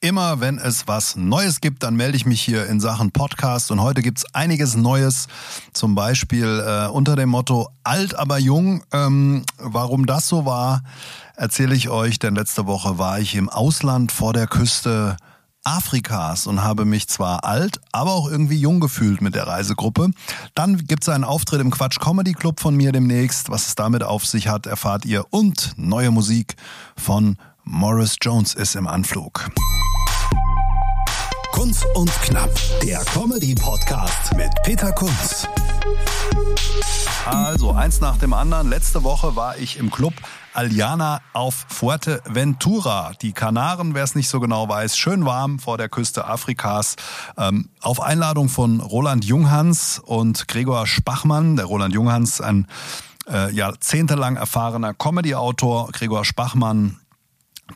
Immer wenn es was Neues gibt, dann melde ich mich hier in Sachen Podcast. Und heute gibt's einiges Neues, zum Beispiel äh, unter dem Motto Alt aber jung. Ähm, warum das so war, erzähle ich euch, denn letzte Woche war ich im Ausland vor der Küste Afrikas und habe mich zwar alt, aber auch irgendwie jung gefühlt mit der Reisegruppe. Dann gibt's einen Auftritt im Quatsch Comedy Club von mir demnächst. Was es damit auf sich hat, erfahrt ihr. Und neue Musik von Morris Jones ist im Anflug. Kunz und Knapp, der Comedy-Podcast mit Peter Kunz. Also, eins nach dem anderen. Letzte Woche war ich im Club Aliana auf Fuerteventura. Die Kanaren, wer es nicht so genau weiß, schön warm vor der Küste Afrikas. Ähm, auf Einladung von Roland Junghans und Gregor Spachmann. Der Roland Junghans, ein äh, jahrzehntelang erfahrener Comedy-Autor. Gregor Spachmann,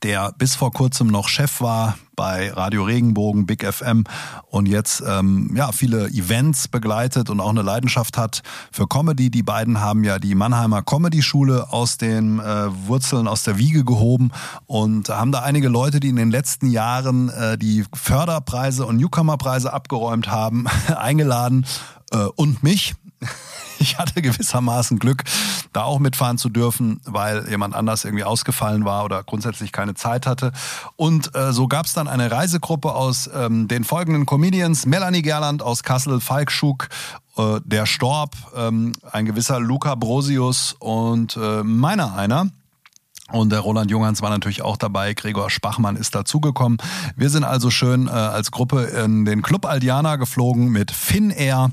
der bis vor kurzem noch Chef war bei Radio Regenbogen, Big FM und jetzt ähm, ja viele Events begleitet und auch eine Leidenschaft hat für Comedy. Die beiden haben ja die Mannheimer Comedy Schule aus den äh, Wurzeln aus der Wiege gehoben und haben da einige Leute, die in den letzten Jahren äh, die Förderpreise und Newcomerpreise abgeräumt haben, eingeladen äh, und mich ich hatte gewissermaßen Glück, da auch mitfahren zu dürfen, weil jemand anders irgendwie ausgefallen war oder grundsätzlich keine Zeit hatte. Und äh, so gab es dann eine Reisegruppe aus ähm, den folgenden Comedians. Melanie Gerland aus Kassel, Falk Schuck, äh, der Storb, ähm, ein gewisser Luca Brosius und äh, meiner einer. Und der Roland Junghans war natürlich auch dabei. Gregor Spachmann ist dazugekommen. Wir sind also schön äh, als Gruppe in den Club Aldiana geflogen mit Finnair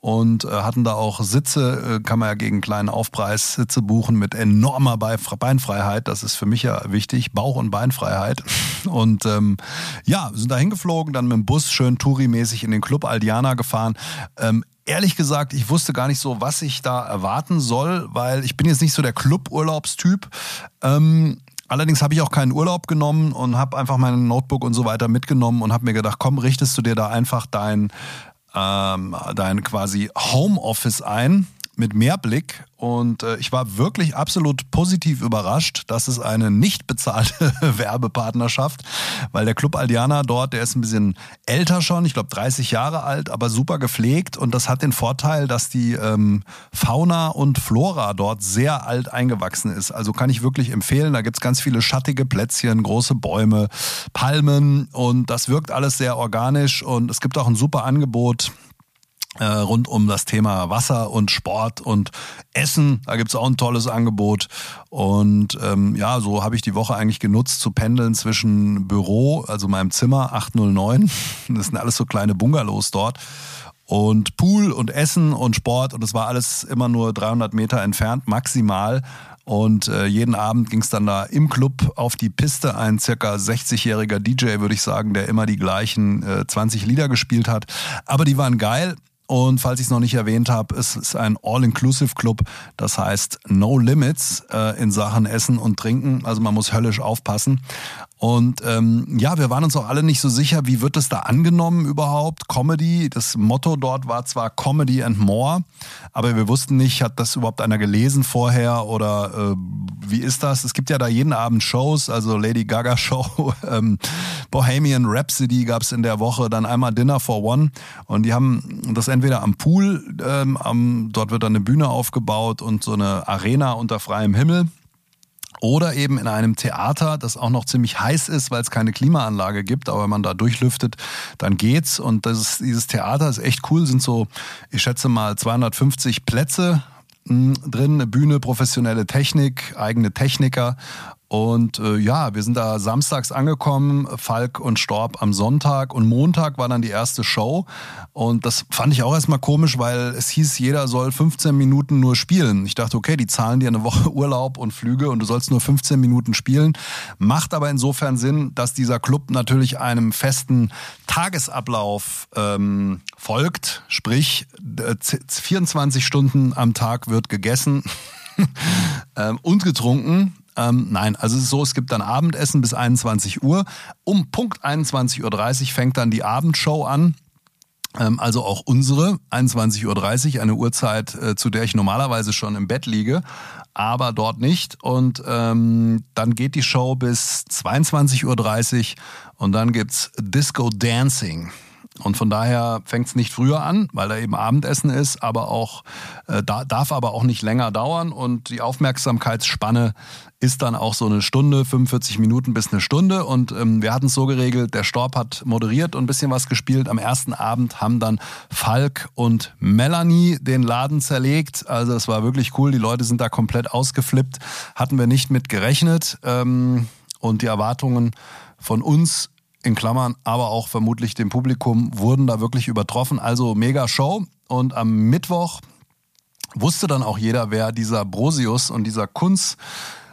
und äh, hatten da auch Sitze, äh, kann man ja gegen kleinen Aufpreis Sitze buchen mit enormer Beinfreiheit. Das ist für mich ja wichtig, Bauch- und Beinfreiheit. Und ähm, ja, sind da hingeflogen, dann mit dem Bus schön Touri-mäßig in den Club Aldiana gefahren. Ähm, ehrlich gesagt, ich wusste gar nicht so, was ich da erwarten soll, weil ich bin jetzt nicht so der Club-Urlaubstyp. Ähm, Allerdings habe ich auch keinen Urlaub genommen und habe einfach mein Notebook und so weiter mitgenommen und habe mir gedacht, komm, richtest du dir da einfach dein ähm, dein quasi Homeoffice ein mit Mehrblick und äh, ich war wirklich absolut positiv überrascht, dass es eine nicht bezahlte Werbepartnerschaft, weil der Club Aldiana dort, der ist ein bisschen älter schon, ich glaube 30 Jahre alt, aber super gepflegt und das hat den Vorteil, dass die ähm, Fauna und Flora dort sehr alt eingewachsen ist. Also kann ich wirklich empfehlen, da gibt's ganz viele schattige Plätzchen, große Bäume, Palmen und das wirkt alles sehr organisch und es gibt auch ein super Angebot äh, rund um das Thema Wasser und Sport und Essen. Da gibt's auch ein tolles Angebot. Und ähm, ja, so habe ich die Woche eigentlich genutzt zu pendeln zwischen Büro, also meinem Zimmer 809. Das sind alles so kleine Bungalows dort. Und Pool und Essen und Sport und es war alles immer nur 300 Meter entfernt, maximal. Und äh, jeden Abend ging es dann da im Club auf die Piste. Ein circa 60-jähriger DJ, würde ich sagen, der immer die gleichen äh, 20 Lieder gespielt hat. Aber die waren geil. Und falls ich es noch nicht erwähnt habe, es ist ein All-Inclusive-Club. Das heißt No Limits äh, in Sachen Essen und Trinken. Also man muss höllisch aufpassen. Und ähm, ja, wir waren uns auch alle nicht so sicher, wie wird es da angenommen überhaupt? Comedy, das Motto dort war zwar Comedy and More, aber wir wussten nicht, hat das überhaupt einer gelesen vorher oder äh, wie ist das? Es gibt ja da jeden Abend Shows, also Lady Gaga Show, ähm, Bohemian Rhapsody gab's in der Woche, dann einmal Dinner for One und die haben das entweder am Pool, ähm, am, dort wird dann eine Bühne aufgebaut und so eine Arena unter freiem Himmel oder eben in einem Theater, das auch noch ziemlich heiß ist, weil es keine Klimaanlage gibt, aber wenn man da durchlüftet, dann geht's. Und das ist, dieses Theater ist echt cool, sind so, ich schätze mal 250 Plätze hm, drin, eine Bühne, professionelle Technik, eigene Techniker Und äh, ja, wir sind da samstags angekommen, Falk und Storb am Sonntag und Montag war dann die erste Show. Und das fand ich auch erstmal komisch, weil es hieß, jeder soll 15 Minuten nur spielen. Ich dachte, okay, die zahlen dir eine Woche Urlaub und Flüge und du sollst nur 15 Minuten spielen. Macht aber insofern Sinn, dass dieser Club natürlich einem festen Tagesablauf ähm, folgt. Sprich, 24 Stunden am Tag wird gegessen. ähm, und getrunken. Ähm, nein, also es ist so, es gibt dann Abendessen bis 21 Uhr. Um Punkt 21.30 Uhr fängt dann die Abendshow an. Ähm, also auch unsere 21.30 Uhr, eine Uhrzeit, äh, zu der ich normalerweise schon im Bett liege, aber dort nicht. Und ähm, dann geht die Show bis 22.30 Uhr und dann gibt's Disco Dancing. Und von daher fängt es nicht früher an, weil da eben Abendessen ist, aber auch äh, da, darf aber auch nicht länger dauern und die Aufmerksamkeitsspanne ist dann auch so eine Stunde, 45 Minuten bis eine Stunde. Und ähm, wir hatten es so geregelt, der Storb hat moderiert und ein bisschen was gespielt. Am ersten Abend haben dann Falk und Melanie den Laden zerlegt. Also es war wirklich cool. Die Leute sind da komplett ausgeflippt. Hatten wir nicht mit gerechnet. Ähm, und die Erwartungen von uns in Klammern, aber auch vermutlich dem Publikum wurden da wirklich übertroffen. Also mega Show. Und am Mittwoch wusste dann auch jeder, wer dieser Brosius und dieser Kunz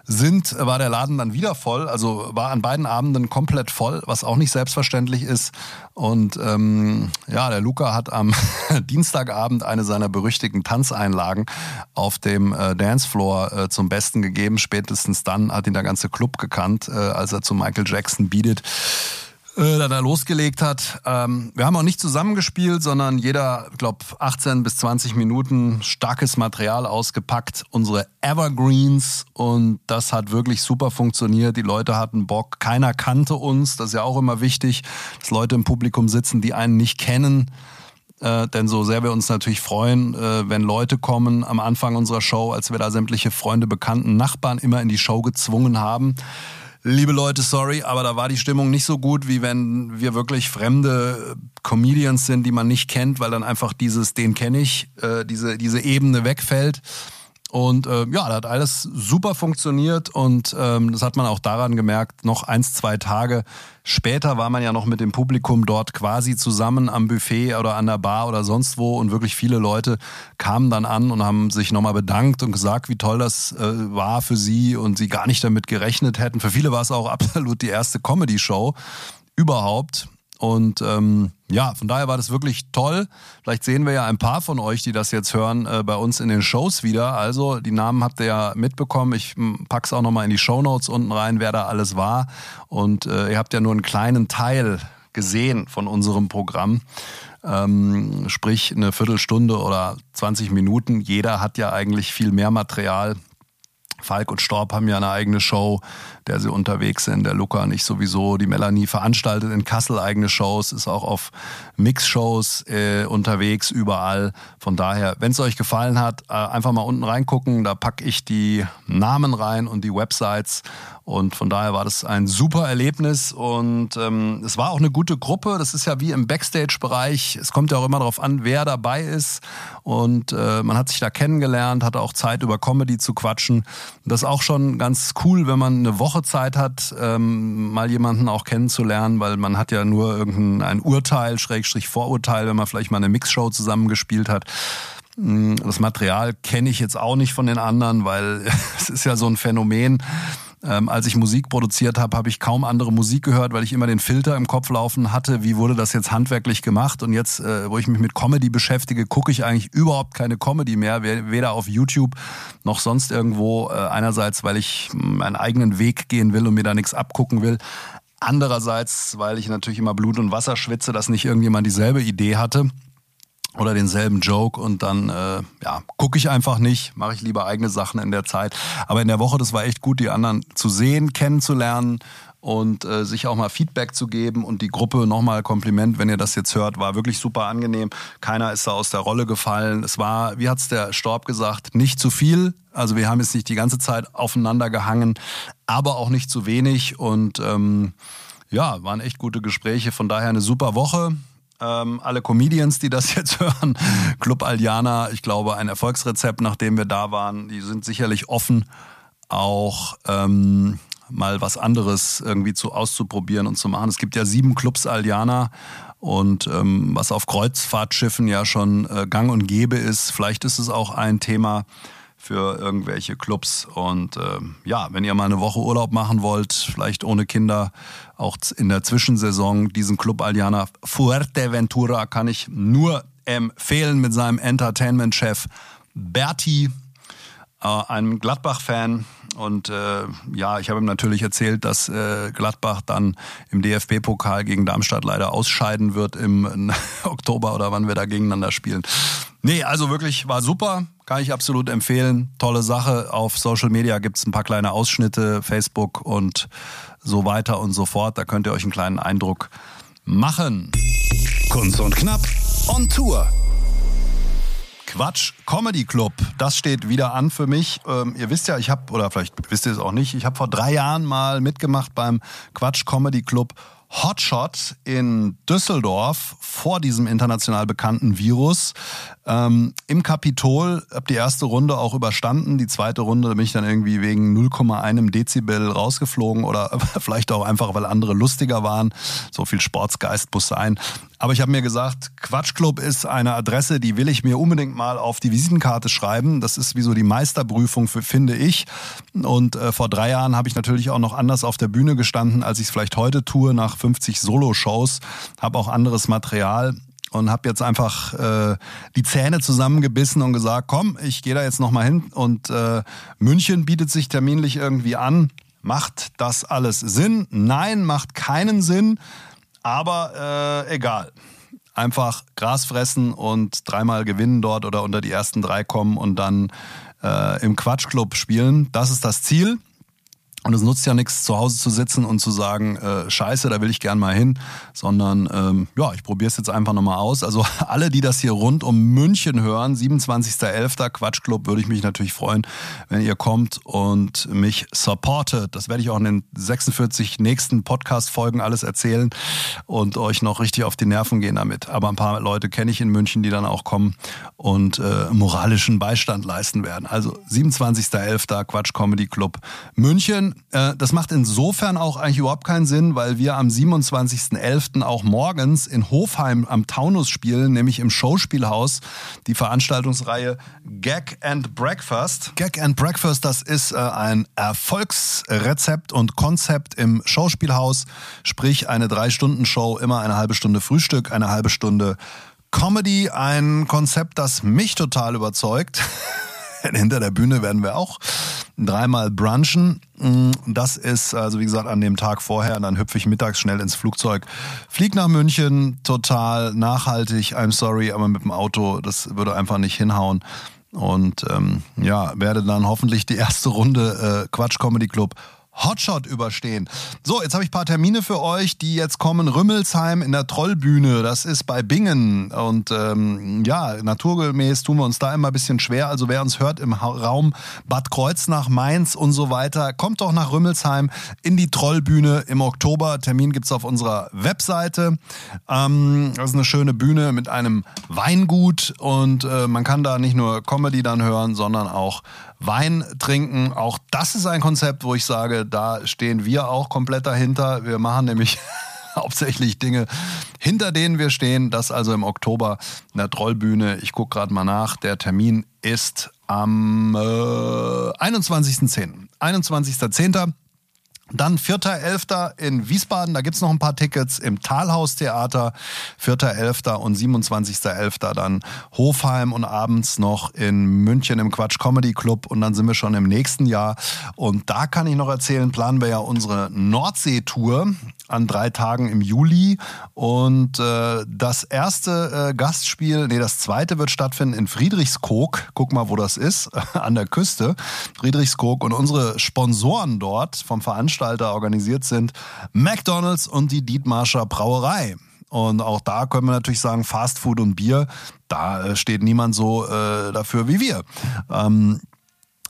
sind, war der Laden dann wieder voll. Also war an beiden Abenden komplett voll, was auch nicht selbstverständlich ist. Und ähm, ja, der Luca hat am Dienstagabend eine seiner berüchtigten Tanzeinlagen auf dem äh, Dancefloor äh, zum Besten gegeben. Spätestens dann hat ihn der ganze Club gekannt, äh, als er zu Michael Jackson bietet äh, da losgelegt hat. Ähm, wir haben auch nicht zusammengespielt, sondern jeder, glaube 18 bis 20 Minuten starkes Material ausgepackt, unsere Evergreens und das hat wirklich super funktioniert. Die Leute hatten Bock, keiner kannte uns, das ist ja auch immer wichtig, dass Leute im Publikum sitzen, die einen nicht kennen. Äh, denn so sehr wir uns natürlich freuen, äh, wenn Leute kommen am Anfang unserer Show, als wir da sämtliche Freunde, Bekannten, Nachbarn immer in die Show gezwungen haben liebe Leute, sorry, aber da war die Stimmung nicht so gut, wie wenn wir wirklich fremde Comedians sind, die man nicht kennt, weil dann einfach dieses, den kenne ich, äh, diese, diese Ebene wegfällt. Und äh, ja, da hat alles super funktioniert und ähm, das hat man auch daran gemerkt, noch eins, zwei Tage später war man ja noch mit dem Publikum dort quasi zusammen am Buffet oder an der Bar oder sonst wo und wirklich viele Leute kamen dann an und haben sich nochmal bedankt und gesagt, wie toll das äh, war für sie und sie gar nicht damit gerechnet hätten. Für viele war es auch absolut die erste Comedy-Show überhaupt und ähm, ja, von daher war das wirklich toll. Vielleicht sehen wir ja ein paar von euch, die das jetzt hören, äh, bei uns in den Shows wieder. Also die Namen habt ihr ja mitbekommen. Ich pack's auch nochmal in die Show Notes unten rein, wer da alles war. Und äh, ihr habt ja nur einen kleinen Teil gesehen von unserem Programm. Ähm, sprich eine Viertelstunde oder 20 Minuten. Jeder hat ja eigentlich viel mehr Material. Falk und Storb haben ja eine eigene Show der sie unterwegs sind. Der Luca nicht sowieso. Die Melanie veranstaltet in Kassel eigene Shows, ist auch auf Mix-Shows äh, unterwegs, überall. Von daher, wenn es euch gefallen hat, äh, einfach mal unten reingucken. Da packe ich die Namen rein und die Websites. Und von daher war das ein super Erlebnis und ähm, es war auch eine gute Gruppe. Das ist ja wie im Backstage-Bereich. Es kommt ja auch immer darauf an, wer dabei ist. Und äh, man hat sich da kennengelernt, hatte auch Zeit über Comedy zu quatschen. Das ist auch schon ganz cool, wenn man eine Woche Zeit hat, ähm, mal jemanden auch kennenzulernen, weil man hat ja nur irgendein Urteil, Schrägstrich Vorurteil, wenn man vielleicht mal eine Mixshow zusammengespielt hat. Mm, das Material kenne ich jetzt auch nicht von den anderen, weil es ist ja so ein Phänomen. Ähm, als ich Musik produziert habe, habe ich kaum andere Musik gehört, weil ich immer den Filter im Kopf laufen hatte. Wie wurde das jetzt handwerklich gemacht? Und jetzt, äh, wo ich mich mit Comedy beschäftige, gucke ich eigentlich überhaupt keine Comedy mehr, weder auf YouTube noch sonst irgendwo. Äh, einerseits, weil ich meinen eigenen Weg gehen will und mir da nichts abgucken will. Andererseits, weil ich natürlich immer Blut und Wasser schwitze, dass nicht irgendjemand dieselbe Idee hatte oder denselben Joke und dann äh, ja gucke ich einfach nicht, mache ich lieber eigene Sachen in der Zeit. Aber in der Woche, das war echt gut, die anderen zu sehen, kennenzulernen und äh, sich auch mal Feedback zu geben und die Gruppe nochmal Kompliment, wenn ihr das jetzt hört, war wirklich super angenehm. Keiner ist da aus der Rolle gefallen. Es war, wie hat's der Storb gesagt, nicht zu viel. Also wir haben jetzt nicht die ganze Zeit aufeinander gehangen, aber auch nicht zu wenig und ähm, ja, waren echt gute Gespräche. Von daher eine super Woche. Ähm, alle Comedians, die das jetzt hören, Club Aldiana, ich glaube, ein Erfolgsrezept, nachdem wir da waren. Die sind sicherlich offen, auch ähm, mal was anderes irgendwie zu auszuprobieren und zu machen. Es gibt ja sieben Clubs Aldiana und ähm, was auf Kreuzfahrtschiffen ja schon äh, gang und gäbe ist, vielleicht ist es auch ein Thema für irgendwelche Clubs. Und äh, ja, wenn ihr mal eine Woche Urlaub machen wollt, vielleicht ohne Kinder, auch in der Zwischensaison, diesen Club Aldiana Fuerteventura kann ich nur empfehlen mit seinem Entertainment-Chef Berti, äh, einem Gladbach-Fan, und äh, ja, ich habe ihm natürlich erzählt, dass äh, Gladbach dann im DFB-Pokal gegen Darmstadt leider ausscheiden wird im Oktober oder wann wir da gegeneinander spielen. Nee, also wirklich war super, kann ich absolut empfehlen. Tolle Sache. Auf Social Media gibt's ein paar kleine Ausschnitte, Facebook und so weiter und so fort. Da könnt ihr euch einen kleinen Eindruck machen. Kunst und Knapp on Tour. Quatsch Comedy Club, das steht wieder an für mich. Ähm, ihr wisst ja, ich habe, oder vielleicht wisst ihr es auch nicht, ich habe vor drei Jahren mal mitgemacht beim Quatsch Comedy Club Hotshot in Düsseldorf vor diesem international bekannten Virus. Ähm, Im Kapitol habe die erste Runde auch überstanden. Die zweite Runde bin ich dann irgendwie wegen 0,1 Dezibel rausgeflogen oder vielleicht auch einfach, weil andere lustiger waren. So viel Sportsgeist muss sein. Aber ich habe mir gesagt, Quatschclub ist eine Adresse, die will ich mir unbedingt mal auf die Visitenkarte schreiben. Das ist wie so die Meisterprüfung, für, finde ich. Und äh, vor drei Jahren habe ich natürlich auch noch anders auf der Bühne gestanden, als ich es vielleicht heute tue, nach 50 Solo-Shows. Habe auch anderes Material und habe jetzt einfach äh, die Zähne zusammengebissen und gesagt, komm, ich gehe da jetzt nochmal hin. Und äh, München bietet sich terminlich irgendwie an. Macht das alles Sinn? Nein, macht keinen Sinn. Aber äh, egal. Einfach Gras fressen und dreimal gewinnen dort oder unter die ersten drei kommen und dann äh, im Quatschclub spielen. Das ist das Ziel. Und es nutzt ja nichts, zu Hause zu sitzen und zu sagen, äh, scheiße, da will ich gern mal hin, sondern ähm, ja, ich probiere es jetzt einfach nochmal aus. Also alle, die das hier rund um München hören, 27.11. Quatschclub, würde ich mich natürlich freuen, wenn ihr kommt und mich supportet. Das werde ich auch in den 46 nächsten Podcast-Folgen alles erzählen und euch noch richtig auf die Nerven gehen damit. Aber ein paar Leute kenne ich in München, die dann auch kommen und äh, moralischen Beistand leisten werden. Also 27.11. Quatsch Comedy Club München. Äh, das macht insofern auch eigentlich überhaupt keinen Sinn, weil wir am 27.11. auch morgens in Hofheim am Taunus spielen, nämlich im Showspielhaus, die Veranstaltungsreihe Gag and Breakfast. Gag and Breakfast, das ist äh, ein Erfolgsrezept und Konzept im Showspielhaus, sprich eine Drei-Stunden-Show, immer eine halbe Stunde Frühstück, eine halbe Stunde Comedy, ein Konzept, das mich total überzeugt. Hinter der Bühne werden wir auch dreimal brunchen. Mm, das ist also wie gesagt an dem Tag vorher. Dann hüpfe ich mittags schnell ins Flugzeug, flieg nach München, total nachhaltig. I'm sorry, aber mit dem Auto, das würde einfach nicht hinhauen. Und ähm, ja, werde dann hoffentlich die erste Runde äh, Quatsch Comedy Club Hotshot überstehen. So, jetzt habe ich ein paar Termine für euch, die jetzt kommen. Rümmelsheim in der Trollbühne, das ist bei Bingen. Und ähm, ja, naturgemäß tun wir uns da immer ein bisschen schwer. Also wer uns hört im Raum Bad Kreuznach, Mainz und so weiter, kommt doch nach Rümmelsheim in die Trollbühne im Oktober. Termin gibt's auf unserer Webseite. Ähm, das ist eine schöne Bühne mit einem Weingut und äh, man kann da nicht nur Comedy dann hören, sondern auch Wein trinken. Auch das ist ein Konzept, wo ich sage, da stehen wir auch komplett dahinter. Wir machen nämlich hauptsächlich Dinge, hinter denen wir stehen. Das also im Oktober in der Trollbühne. Ich gucke gerade mal nach. Der Termin ist am äh, 21.10. 21.10. Dann 4.11. in Wiesbaden, da gibt's noch ein paar Tickets im Talhaustheater. 4.11. und 27.11. dann Hofheim und abends noch in München im Quatsch Comedy Club und dann sind wir schon im nächsten Jahr. Und da kann ich noch erzählen, planen wir ja unsere Nordsee-Tour an drei Tagen im Juli. Und äh, das erste äh, Gastspiel, nee, das zweite wird stattfinden in Friedrichskoog. Guck mal, wo das ist, an der Küste. Friedrichskoog. Und unsere Sponsoren dort vom Veranstalter organisiert sind McDonalds und die Dietmarscher Brauerei. Und auch da können wir natürlich sagen, Fast Food und Bier, da äh, steht niemand so äh, dafür wie wir. Ähm,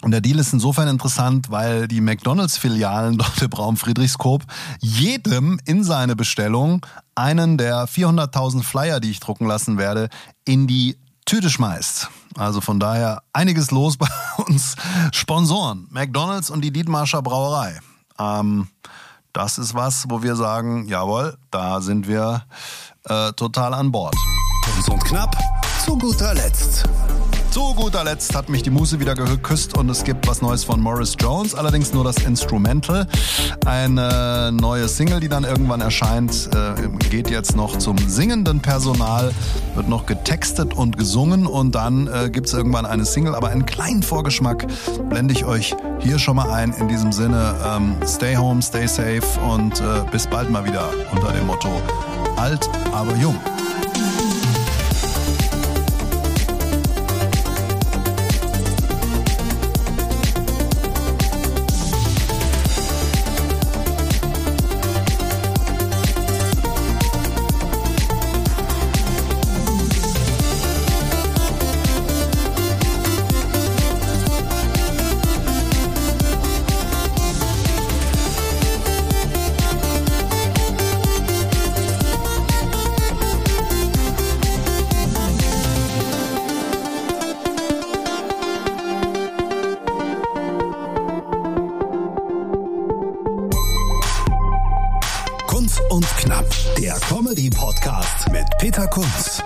und der Deal ist insofern interessant, weil die McDonalds-Filialen dort im Raum Friedrichskoop jedem in seine Bestellung einen der 400.000 Flyer, die ich drucken lassen werde, in die Tüte schmeißt. Also von daher einiges los bei uns. Sponsoren, McDonalds und die Dietmarscher Brauerei. Ähm, das ist was, wo wir sagen, jawohl, da sind wir äh, total an Bord. Und Knapp zu guter Letzt. Zu guter Letzt hat mich die Muse wieder geküsst und es gibt was Neues von Morris Jones, allerdings nur das Instrumental. Eine neue Single, die dann irgendwann erscheint, äh, geht jetzt noch zum singenden Personal, wird noch getextet und gesungen und dann äh, gibt es irgendwann eine Single, aber einen kleinen Vorgeschmack blende ich euch hier schon mal ein. In diesem Sinne, ähm, stay home, stay safe und äh, bis bald mal wieder unter dem Motto alt, aber jung. Peter Kunz.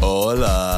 Hola,